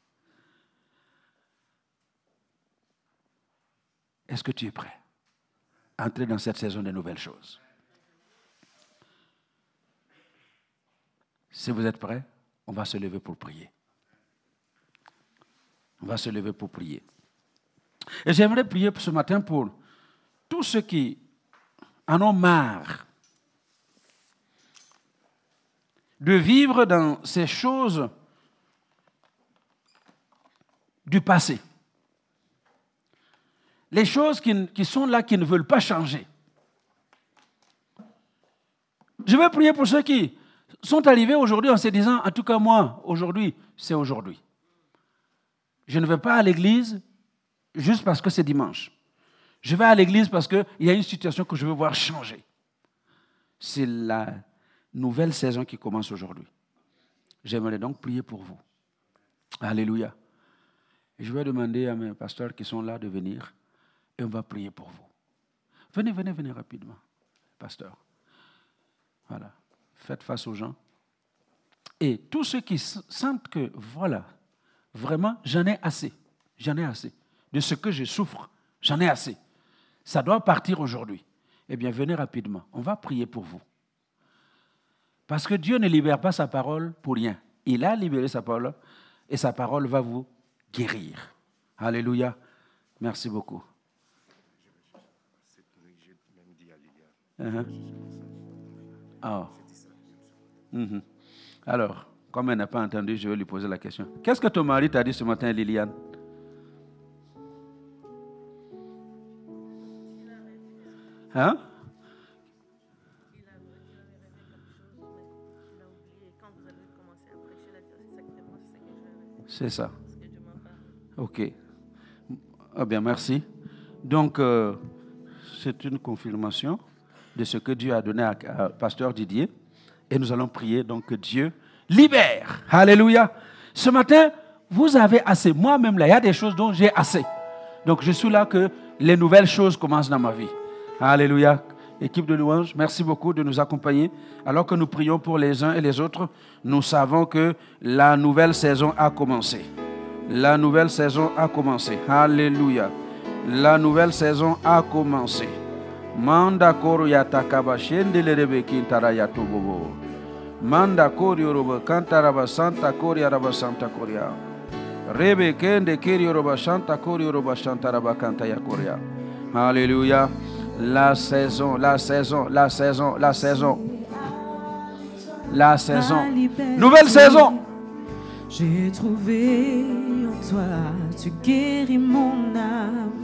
Est-ce que tu es prêt à entrer dans cette saison des nouvelles choses? Si vous êtes prêts, on va se lever pour prier. On va se lever pour prier. Et j'aimerais prier ce matin pour tous ceux qui en ont marre de vivre dans ces choses du passé. Les choses qui, qui, sont là, qui ne veulent pas changer. Je vais prier pour ceux qui sont arrivés aujourd'hui en se disant, en tout cas moi, aujourd'hui, c'est aujourd'hui. Je ne vais pas à l'église juste parce que c'est dimanche. Je vais à l'église parce qu'il y a une situation que je veux voir changer. C'est la nouvelle saison qui commence aujourd'hui. J'aimerais donc prier pour vous. Alléluia. je vais demander à mes pasteurs qui sont là de venir et on va prier pour vous. Venez, venez, venez rapidement, pasteur. Voilà faites face aux gens. Et tous ceux qui sentent que, voilà, vraiment, j'en ai assez, j'en ai assez. De ce que je souffre, j'en ai assez. Ça doit partir aujourd'hui. Eh bien, venez rapidement. On va prier pour vous. Parce que Dieu ne libère pas sa parole pour rien. Il a libéré sa parole et sa parole va vous guérir. Alléluia. Merci beaucoup. Uh Mhm. Alors, comme elle n'a pas entendu, je vais lui poser la question. Qu'est-ce que ton mari t'a dit ce matin, Liliane? Hein? C'est ça. Ok. Ah bien, merci. Donc, euh, c'est une confirmation de ce que Dieu a donné à, à Pasteur Didier. Et nous allons prier donc que Dieu libère. Alléluia. Ce matin, vous avez assez. Moi-même, là, il y a des choses dont j'ai assez. Donc, je suis là que les nouvelles choses commencent dans ma vie. Alléluia. Équipe de louange, merci beaucoup de nous accompagner. Alors que nous prions pour les uns et les autres, nous savons que la nouvelle saison a commencé. La nouvelle saison a commencé. Alléluia. La nouvelle saison a commencé. Manda takaba. Manda kantaraba santa santa. Rebe kende kiri oroba santa kori oroba santa raba kanta ya. Alléluia. La saison, la saison, la saison, la saison. La saison. Nouvelle saison. J'ai trouvé en toi, tu guéris mon âme.